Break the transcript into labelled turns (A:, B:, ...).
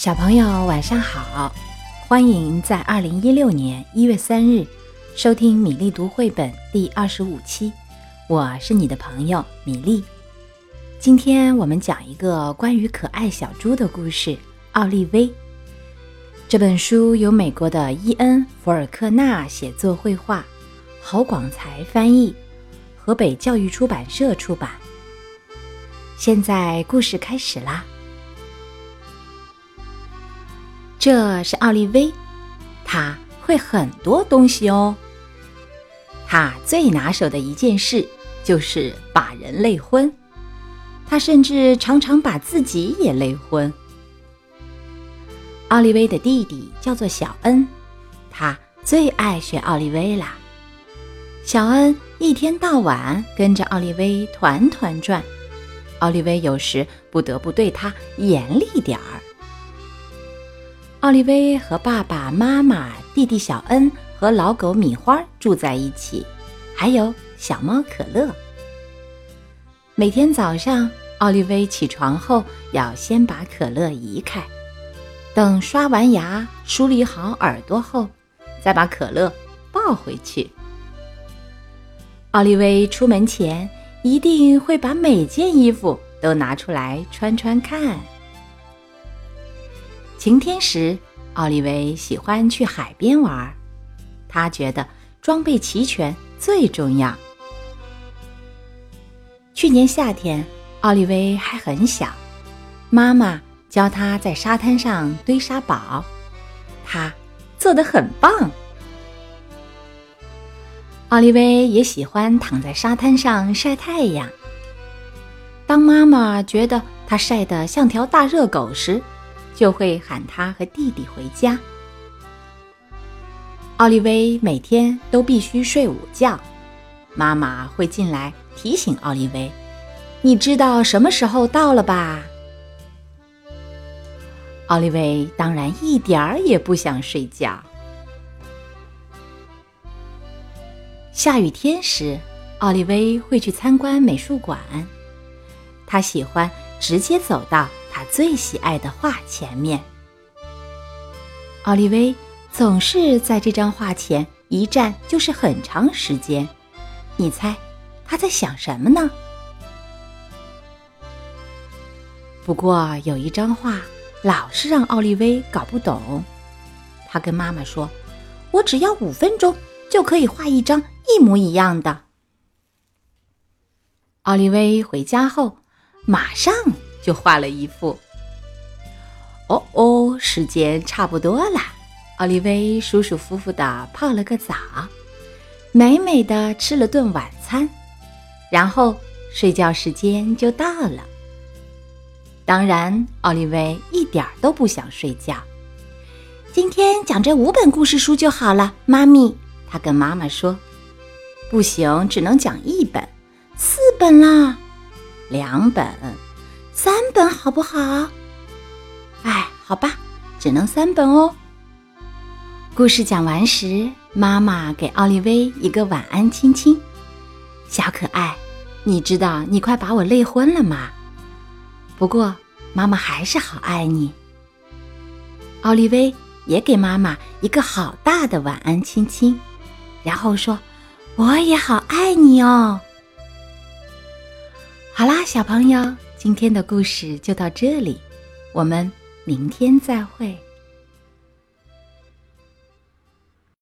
A: 小朋友晚上好，欢迎在二零一六年一月三日收听米粒读绘本第二十五期，我是你的朋友米粒。今天我们讲一个关于可爱小猪的故事《奥利威》。这本书由美国的伊恩·福尔克纳写作绘画，郝广才翻译，河北教育出版社出版。现在故事开始啦。这是奥利威，他会很多东西哦。他最拿手的一件事就是把人累昏，他甚至常常把自己也累昏。奥利威的弟弟叫做小恩，他最爱学奥利威啦。小恩一天到晚跟着奥利威团团转，奥利威有时不得不对他严厉点儿。奥利威和爸爸妈妈、弟弟小恩和老狗米花住在一起，还有小猫可乐。每天早上，奥利威起床后要先把可乐移开，等刷完牙、梳理好耳朵后，再把可乐抱回去。奥利威出门前一定会把每件衣服都拿出来穿穿看。晴天时，奥利维喜欢去海边玩，他觉得装备齐全最重要。去年夏天，奥利维还很小，妈妈教他在沙滩上堆沙堡，他做得很棒。奥利维也喜欢躺在沙滩上晒太阳。当妈妈觉得他晒得像条大热狗时，就会喊他和弟弟回家。奥利威每天都必须睡午觉，妈妈会进来提醒奥利威：“你知道什么时候到了吧？”奥利威当然一点儿也不想睡觉。下雨天时，奥利威会去参观美术馆，他喜欢直接走到。最喜爱的画前面，奥利威总是在这张画前一站就是很长时间。你猜他在想什么呢？不过有一张画老是让奥利威搞不懂。他跟妈妈说：“我只要五分钟就可以画一张一模一样的。”奥利威回家后马上。就画了一幅。哦哦，时间差不多了，奥利威舒舒服服的泡了个澡，美美的吃了顿晚餐，然后睡觉时间就到了。当然，奥利威一点都不想睡觉。今天讲这五本故事书就好了，妈咪。他跟妈妈说：“不行，只能讲一本，四本啦，两本。”三本好不好？哎，好吧，只能三本哦。故事讲完时，妈妈给奥利威一个晚安亲亲。小可爱，你知道你快把我累昏了吗？不过妈妈还是好爱你。奥利威也给妈妈一个好大的晚安亲亲，然后说：“我也好爱你哦。”好啦，小朋友。今天的故事就到这里，我们明天再会。